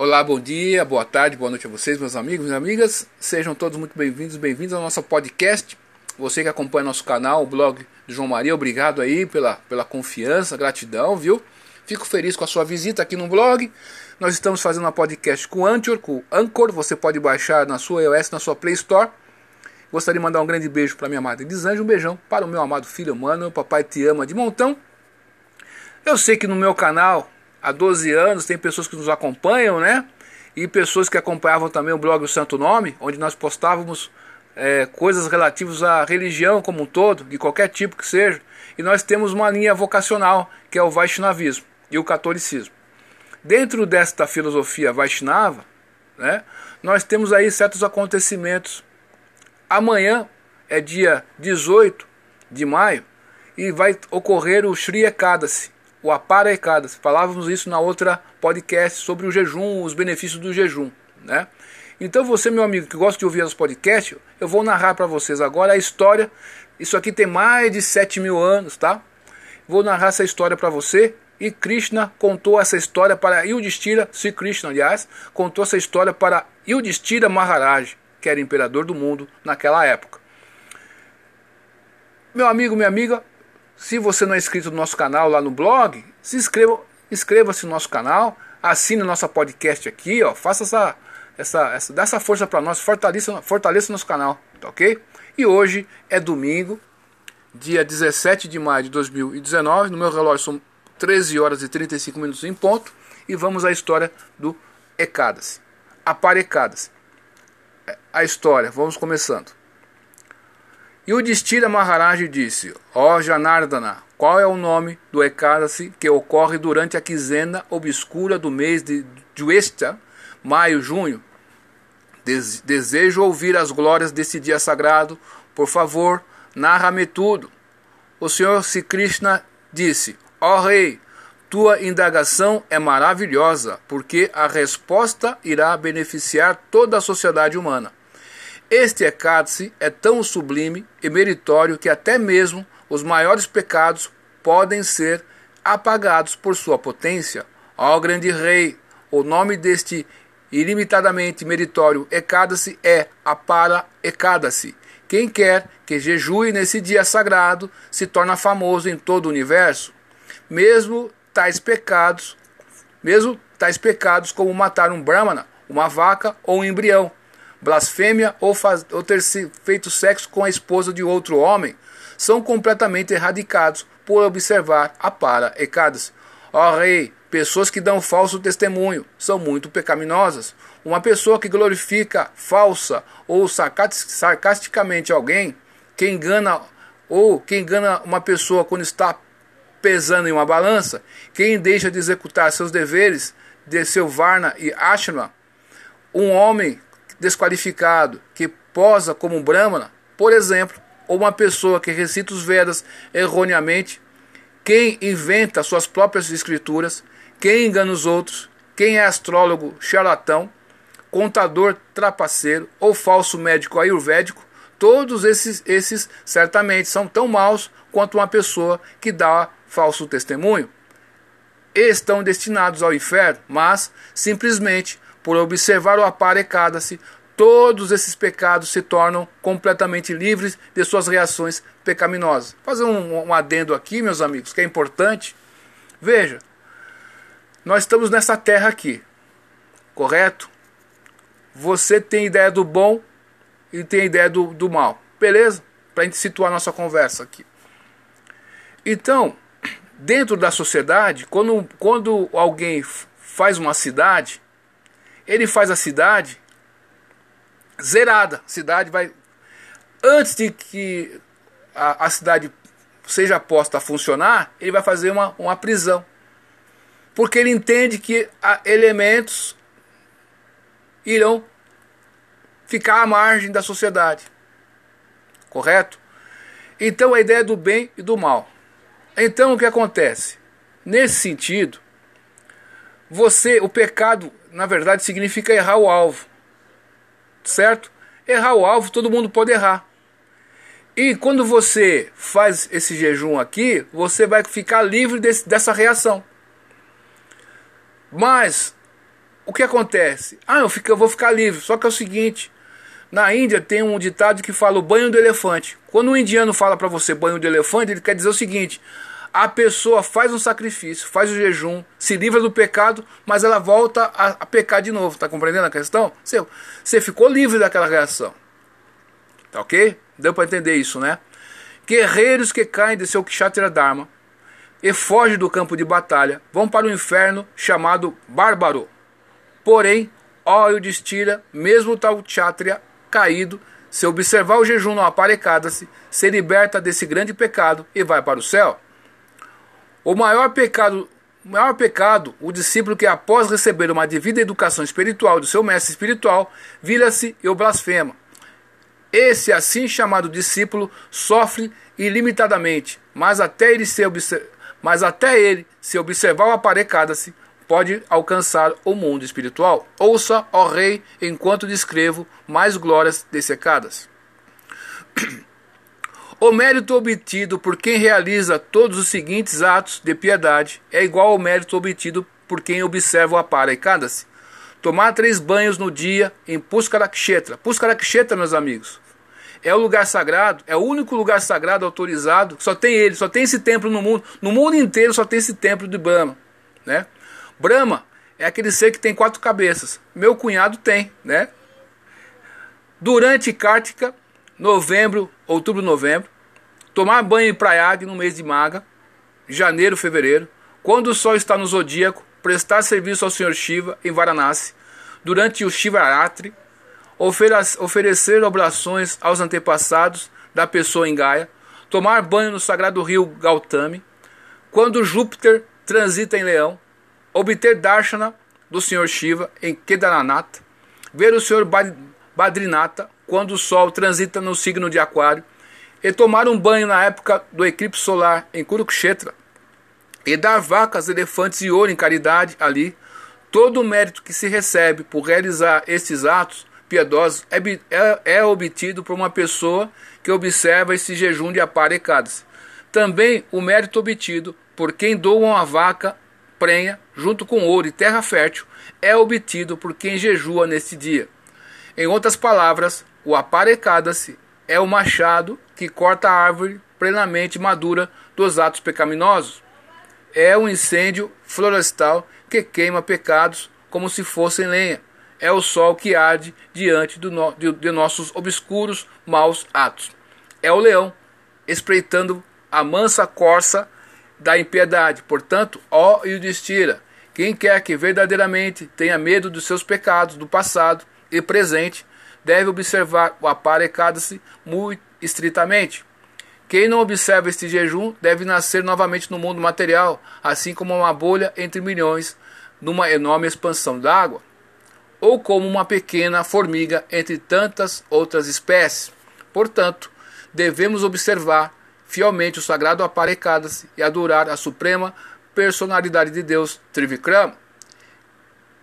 Olá, bom dia, boa tarde, boa noite a vocês, meus amigos e amigas. Sejam todos muito bem-vindos, bem-vindos ao nosso podcast. Você que acompanha nosso canal, o blog de João Maria, obrigado aí pela, pela confiança, gratidão, viu? Fico feliz com a sua visita aqui no blog. Nós estamos fazendo uma podcast com Anchor, com Anchor. Você pode baixar na sua iOS, na sua Play Store. Gostaria de mandar um grande beijo para minha amada Elisângela, um beijão para o meu amado filho humano, papai te ama de montão. Eu sei que no meu canal há 12 anos, tem pessoas que nos acompanham, né? E pessoas que acompanhavam também o blog O Santo Nome, onde nós postávamos é, coisas relativas à religião como um todo, de qualquer tipo que seja. E nós temos uma linha vocacional, que é o Vaishnavismo e o catolicismo. Dentro desta filosofia Vaishnava, né, nós temos aí certos acontecimentos. Amanhã é dia 18 de maio e vai ocorrer o Sri Ekadasi, o aparecadas. Falávamos isso na outra podcast sobre o jejum, os benefícios do jejum, né? Então você, meu amigo, que gosta de ouvir os podcasts, eu vou narrar para vocês agora a história. Isso aqui tem mais de 7 mil anos, tá? Vou narrar essa história para você. E Krishna contou essa história para Yudhishthira, se Krishna, aliás, contou essa história para Yudhishthira Maharaj, que era imperador do mundo naquela época. Meu amigo, minha amiga, se você não é inscrito no nosso canal lá no blog, se inscreva, inscreva-se no nosso canal, assine o nosso podcast aqui, ó, faça essa, essa, essa dá essa força para nós, fortaleça, fortaleça nosso canal, tá ok? E hoje é domingo, dia 17 de maio de 2019, no meu relógio são 13 horas e 35 minutos em ponto, e vamos à história do Ecadas, Aparecadas. A história, vamos começando. E o Distira Maharaj disse: Ó oh, Janardana, qual é o nome do Ekadasi que ocorre durante a quinzena obscura do mês de Juesta, maio, junho? Desejo ouvir as glórias desse dia sagrado. Por favor, narra-me tudo. O Senhor Sri Krishna disse: Ó oh, rei, tua indagação é maravilhosa, porque a resposta irá beneficiar toda a sociedade humana. Este Ekadsi é tão sublime e meritório que até mesmo os maiores pecados podem ser apagados por sua potência. Ó grande rei, o nome deste ilimitadamente meritório Ekadasi é Apara Ekadasi. Quem quer que jejue nesse dia sagrado se torna famoso em todo o universo. Mesmo tais pecados, mesmo tais pecados como matar um brahmana, uma vaca ou um embrião, blasfêmia ou, faz, ou ter feito sexo com a esposa de outro homem, são completamente erradicados por observar a para ecadas. Ó rei, pessoas que dão falso testemunho são muito pecaminosas. Uma pessoa que glorifica falsa ou sarcasticamente alguém, que engana ou que engana uma pessoa quando está pesando em uma balança, quem deixa de executar seus deveres de seu varna e ashram, um homem desqualificado que posa como um brahmana, por exemplo, ou uma pessoa que recita os Vedas erroneamente, quem inventa suas próprias escrituras, quem engana os outros, quem é astrólogo charlatão, contador trapaceiro ou falso médico ayurvédico, todos esses, esses certamente são tão maus quanto uma pessoa que dá falso testemunho. Estão destinados ao inferno, mas simplesmente por observar o aparecada-se, todos esses pecados se tornam completamente livres de suas reações pecaminosas. Fazer um, um adendo aqui, meus amigos, que é importante. Veja, nós estamos nessa terra aqui, correto? Você tem ideia do bom e tem ideia do, do mal, beleza? Para a gente situar nossa conversa aqui. Então, dentro da sociedade, quando, quando alguém faz uma cidade, ele faz a cidade zerada. A cidade vai. Antes de que a, a cidade seja posta a funcionar, ele vai fazer uma, uma prisão. Porque ele entende que elementos irão ficar à margem da sociedade. Correto? Então a ideia é do bem e do mal. Então o que acontece? Nesse sentido, você, o pecado, na verdade, significa errar o alvo. Certo? Errar o alvo, todo mundo pode errar. E quando você faz esse jejum aqui, você vai ficar livre desse, dessa reação. Mas o que acontece? Ah, eu, fico, eu vou ficar livre. Só que é o seguinte: na Índia tem um ditado que fala o banho do elefante. Quando um indiano fala para você banho do elefante, ele quer dizer o seguinte: a pessoa faz um sacrifício, faz o jejum, se livra do pecado, mas ela volta a, pecar de novo. Tá compreendendo a questão? Você, você ficou livre daquela reação. Tá ok? Deu para entender isso, né? Guerreiros que caem de seu Kshatriya Dharma e fogem do campo de batalha vão para o inferno chamado Bárbaro. Porém, ó Yudhishthira, mesmo tal Kshatriya caído, se observar o jejum não aparecada-se, se liberta desse grande pecado e vai para o céu. O maior pecado, o maior pecado, o discípulo que após receber uma devida educação espiritual do seu mestre espiritual, vira-se e o blasfema. Esse assim chamado discípulo sofre ilimitadamente, mas até ele se, mas até ele se observar o aparecada-se, pode alcançar o mundo espiritual. Ouça, ó rei, enquanto descrevo mais glórias dessecadas. O mérito obtido por quem realiza todos os seguintes atos de piedade é igual ao mérito obtido por quem observa o aparecada-se. Tomar três banhos no dia em Puskarakshetra. Puskarakshetra, meus amigos, é o lugar sagrado, é o único lugar sagrado autorizado, só tem ele, só tem esse templo no mundo. No mundo inteiro só tem esse templo de Brahma, né? Brahma é aquele ser que tem quatro cabeças. Meu cunhado tem, né? Durante Kartika, novembro, outubro, novembro, tomar banho em Prayag no mês de Maga, janeiro, fevereiro, quando o sol está no zodíaco, prestar serviço ao Senhor Shiva em Varanasi, durante o Shivaratri, oferecer oblações aos antepassados da pessoa em Gaia, tomar banho no sagrado rio Gautami, quando Júpiter transita em Leão, obter darshana do Senhor Shiva em Kedaranath, ver o Senhor Badrinata quando o Sol transita no signo de Aquário, e tomar um banho na época do eclipse solar em Kurukshetra, e dar vacas, elefantes e ouro em caridade ali, todo o mérito que se recebe por realizar estes atos piedosos é, é, é obtido por uma pessoa que observa esse jejum de aparecadas. Também o mérito obtido por quem doa uma vaca prenha, junto com ouro e terra fértil, é obtido por quem jejua neste dia. Em outras palavras, o aparecada-se é o machado que corta a árvore plenamente madura dos atos pecaminosos. É o incêndio florestal que queima pecados como se fossem lenha. É o sol que arde diante no, de, de nossos obscuros maus atos. É o leão espreitando a mansa corça da impiedade. Portanto, ó Yudhishthira, quem quer que verdadeiramente tenha medo dos seus pecados do passado e presente, deve observar o aparecado-se muito estritamente. Quem não observa este jejum deve nascer novamente no mundo material, assim como uma bolha entre milhões numa enorme expansão d'água, ou como uma pequena formiga entre tantas outras espécies. Portanto, devemos observar fielmente o sagrado aparecada-se e adorar a suprema personalidade de Deus, Trivikram.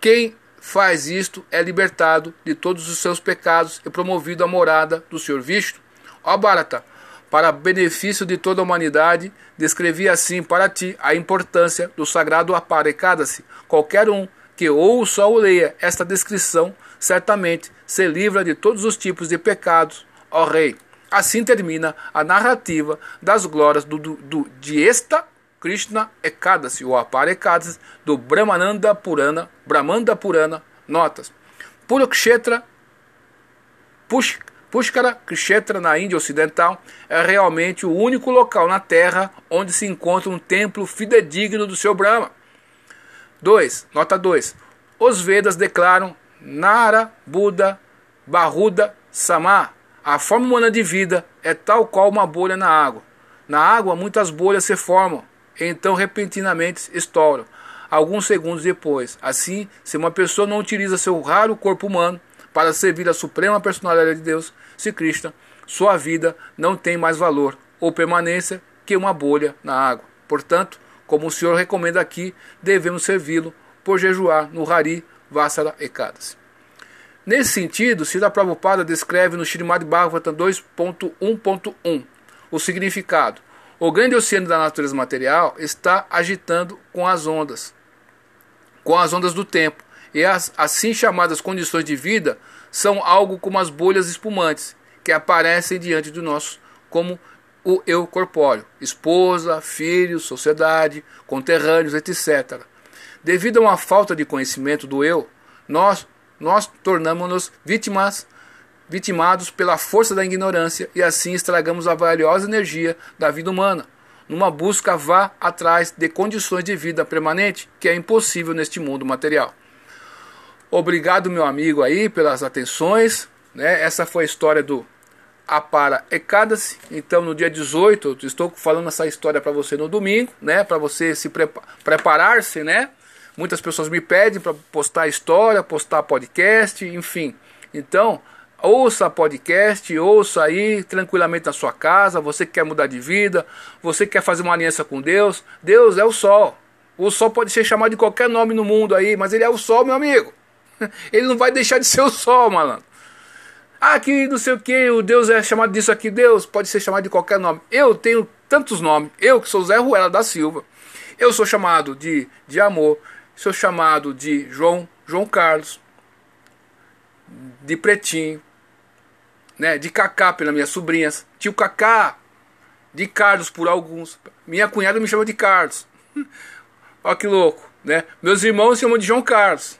Quem faz isto é libertado de todos os seus pecados e promovido à morada do Senhor Vishnu. Ó Bharata, para benefício de toda a humanidade, descrevi assim para ti a importância do sagrado aparecada-se. Qualquer um que ouça ou leia esta descrição, certamente se livra de todos os tipos de pecados, ó Rei. Assim termina a narrativa das glórias do, do, do de esta Krishna Ekadasi, ou Apara Ekadasi, do Brahmananda Purana, Brahmanda Purana, notas. Purukshetra, Push, Pushkara Kshetra na Índia Ocidental é realmente o único local na Terra onde se encontra um templo fidedigno do seu Brahma. 2. Nota 2. Os Vedas declaram Nara, Buda, Baruda, Sama, a forma humana de vida é tal qual uma bolha na água. Na água, muitas bolhas se formam, então repentinamente estouram, alguns segundos depois. Assim, se uma pessoa não utiliza seu raro corpo humano para servir a suprema personalidade de Deus, se Krishna, sua vida não tem mais valor ou permanência que uma bolha na água. Portanto, como o Senhor recomenda aqui, devemos servi-lo por jejuar no Hari Vassara Ekadasi. Nesse sentido, Srila Prabhupada descreve no Srimad Bhagavatam 2.1.1 o significado. O grande oceano da natureza material está agitando com as ondas, com as ondas do tempo, E as assim chamadas condições de vida são algo como as bolhas espumantes que aparecem diante de nós como o eu corpóreo, esposa, filhos, sociedade, conterrâneos, etc. Devido a uma falta de conhecimento do eu, nós nós tornamos-nos vítimas vitimados pela força da ignorância e assim estragamos a valiosa energia da vida humana. Numa busca vá atrás de condições de vida permanente que é impossível neste mundo material. Obrigado, meu amigo, aí pelas atenções. Né? Essa foi a história do Apara Ecadasi. Então, no dia 18, eu estou falando essa história para você no domingo, né? Para você se prepa preparar-se, né? Muitas pessoas me pedem para postar história, postar podcast, enfim. Então, ouça podcast, ouça aí tranquilamente na sua casa. Você que quer mudar de vida, você que quer fazer uma aliança com Deus. Deus é o sol. O sol pode ser chamado de qualquer nome no mundo aí, mas ele é o sol, meu amigo. Ele não vai deixar de ser o sol, malandro. Ah, que não sei o que, o Deus é chamado disso aqui. Deus pode ser chamado de qualquer nome. Eu tenho tantos nomes. Eu que sou Zé Ruela da Silva. Eu sou chamado de, de amor. Sou chamado de João, João Carlos. De Pretinho. Né, de Cacá pelas minhas sobrinhas. Tio Cacá. De Carlos por alguns. Minha cunhada me chama de Carlos. Olha que louco. Né? Meus irmãos me chamam de João Carlos.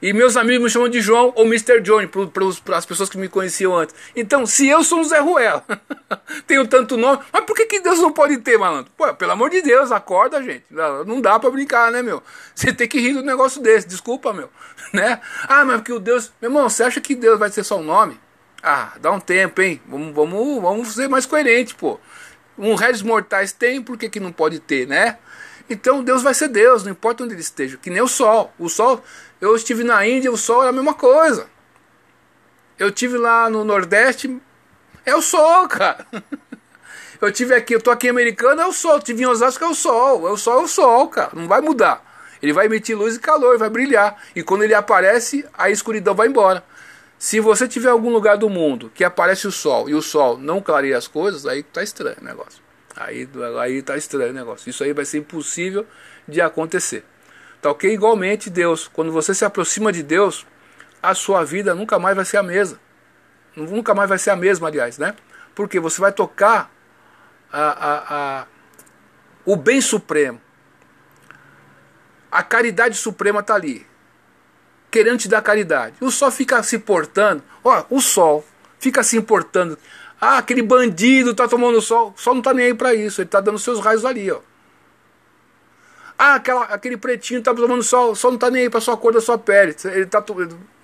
E meus amigos me chamam de João ou Mr. Johnny, para as pessoas que me conheciam antes. Então, se eu sou um Zé Ruela, tenho tanto nome, mas por que, que Deus não pode ter, malandro? Pô, pelo amor de Deus, acorda, gente. Não dá para brincar, né, meu? Você tem que rir do negócio desse, desculpa, meu. Né? Ah, mas porque o Deus. Meu irmão, você acha que Deus vai ser só um nome? Ah, dá um tempo, hein? Vamos, vamos, vamos ser mais coerente, pô. Um réis mortais tem, por que, que não pode ter, né? Então Deus vai ser Deus, não importa onde ele esteja. Que nem o sol. O sol, eu estive na Índia, o sol é a mesma coisa. Eu estive lá no Nordeste, é o sol, cara. Eu tive aqui, eu tô aqui em é o sol. Tive em Osasco, é o sol. É o sol, é o sol, cara. Não vai mudar. Ele vai emitir luz e calor, vai brilhar. E quando ele aparece, a escuridão vai embora. Se você tiver algum lugar do mundo que aparece o sol e o sol não clareia as coisas, aí tá estranho o negócio. Aí, aí tá estranho o negócio. Isso aí vai ser impossível de acontecer. Tá ok? Igualmente, Deus, quando você se aproxima de Deus, a sua vida nunca mais vai ser a mesma. Nunca mais vai ser a mesma, aliás, né? Porque você vai tocar a, a, a, o bem supremo. A caridade suprema está ali. Querendo te dar caridade. O sol fica se portando. Ó, o sol fica se importando. Ah, aquele bandido tá tomando sol. Sol não tá nem aí para isso. Ele tá dando seus raios ali, ó. Ah, aquela, aquele pretinho tá tomando sol. Sol não tá nem aí para sua cor da sua pele. Ele, tá,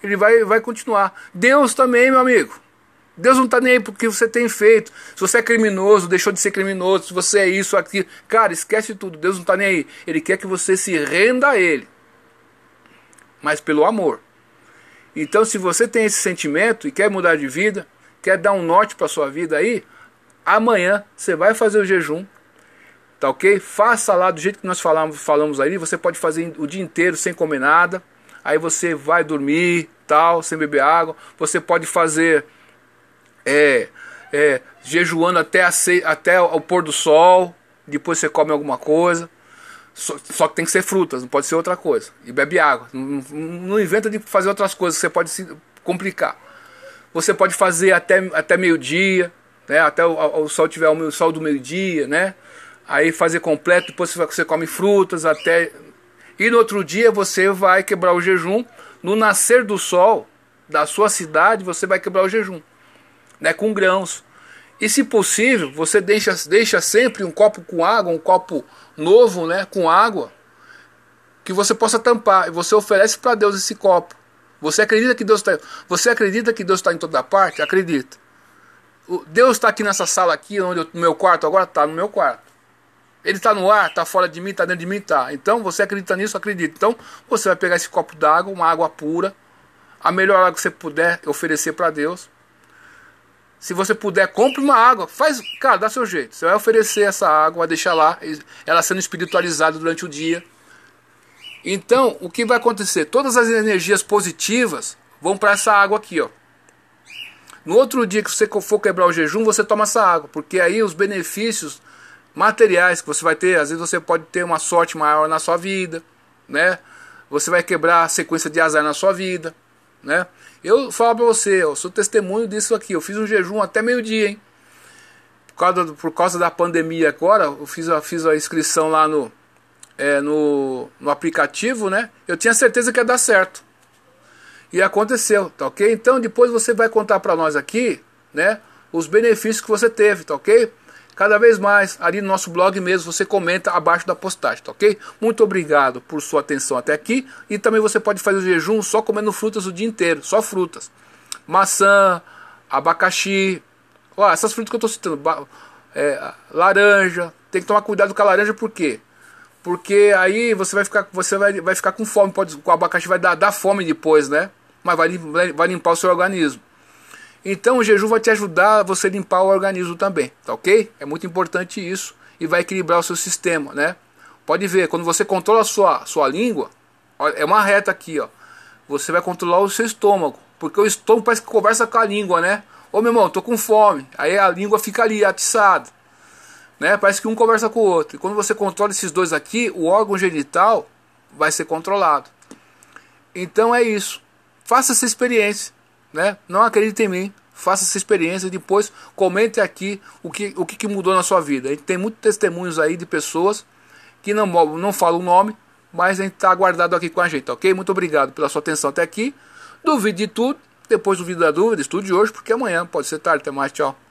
ele vai, vai continuar. Deus também, meu amigo. Deus não tá nem aí porque você tem feito. Se você é criminoso, deixou de ser criminoso. Se você é isso, aqui. Cara, esquece tudo. Deus não tá nem aí. Ele quer que você se renda a Ele. Mas pelo amor. Então, se você tem esse sentimento e quer mudar de vida, quer dar um norte para sua vida aí, amanhã você vai fazer o jejum, tá ok? Faça lá do jeito que nós falamos, falamos aí, você pode fazer o dia inteiro sem comer nada, aí você vai dormir, tal, sem beber água, você pode fazer é, é, jejuando até, a, até o pôr do sol, depois você come alguma coisa, só, só, que tem que ser frutas, não pode ser outra coisa, e bebe água, não, não inventa de fazer outras coisas, você pode se complicar. Você pode fazer até, até meio-dia, né? até o, o, sol tiver o sol do meio-dia, né? Aí fazer completo, depois você come frutas até. E no outro dia você vai quebrar o jejum. No nascer do sol da sua cidade, você vai quebrar o jejum. Né? Com grãos. E se possível, você deixa, deixa sempre um copo com água, um copo novo, né, com água, que você possa tampar. E você oferece para Deus esse copo. Você acredita que Deus está? Você acredita que Deus está em toda parte? Acredita. Deus está aqui nessa sala aqui, onde eu, no meu quarto agora está no meu quarto. Ele está no ar, está fora de mim, está dentro de mim, está. Então você acredita nisso, acredita. Então você vai pegar esse copo d'água, uma água pura, a melhor água que você puder oferecer para Deus. Se você puder, compre uma água. Faz, cara, dá seu jeito. Você vai oferecer essa água, vai deixar lá, ela sendo espiritualizada durante o dia. Então, o que vai acontecer? Todas as energias positivas vão para essa água aqui, ó. No outro dia que você for quebrar o jejum, você toma essa água, porque aí os benefícios materiais que você vai ter, às vezes você pode ter uma sorte maior na sua vida, né? você vai quebrar a sequência de azar na sua vida, né? Eu falo para você, eu sou testemunho disso aqui. Eu fiz um jejum até meio-dia, hein? Por causa, por causa da pandemia agora, eu fiz a, fiz a inscrição lá no, é, no, no aplicativo, né? Eu tinha certeza que ia dar certo. E aconteceu, tá ok? Então depois você vai contar para nós aqui, né? Os benefícios que você teve, tá ok? Cada vez mais, ali no nosso blog mesmo, você comenta abaixo da postagem, tá ok? Muito obrigado por sua atenção até aqui. E também você pode fazer o jejum só comendo frutas o dia inteiro, só frutas. Maçã, abacaxi, ó, essas frutas que eu estou citando, é, laranja. Tem que tomar cuidado com a laranja, por quê? Porque aí você vai ficar, você vai, vai ficar com fome, pode, o abacaxi vai dar, dar fome depois, né? Mas vai, vai limpar o seu organismo. Então o jejum vai te ajudar a você limpar o organismo também, tá ok? É muito importante isso e vai equilibrar o seu sistema, né? Pode ver, quando você controla a sua, sua língua, é uma reta aqui, ó. Você vai controlar o seu estômago, porque o estômago parece que conversa com a língua, né? Ô meu irmão, tô com fome. Aí a língua fica ali atiçada, né? Parece que um conversa com o outro. E quando você controla esses dois aqui, o órgão genital vai ser controlado. Então é isso. Faça essa experiência né? Não acredite em mim, faça essa experiência e depois comente aqui o que, o que mudou na sua vida. A gente tem muitos testemunhos aí de pessoas que não, não falam o nome, mas a gente está aguardado aqui com a gente, ok? Muito obrigado pela sua atenção até aqui. Duvide de tudo, depois duvide da dúvida, estude hoje, porque amanhã pode ser tarde. Até mais, tchau.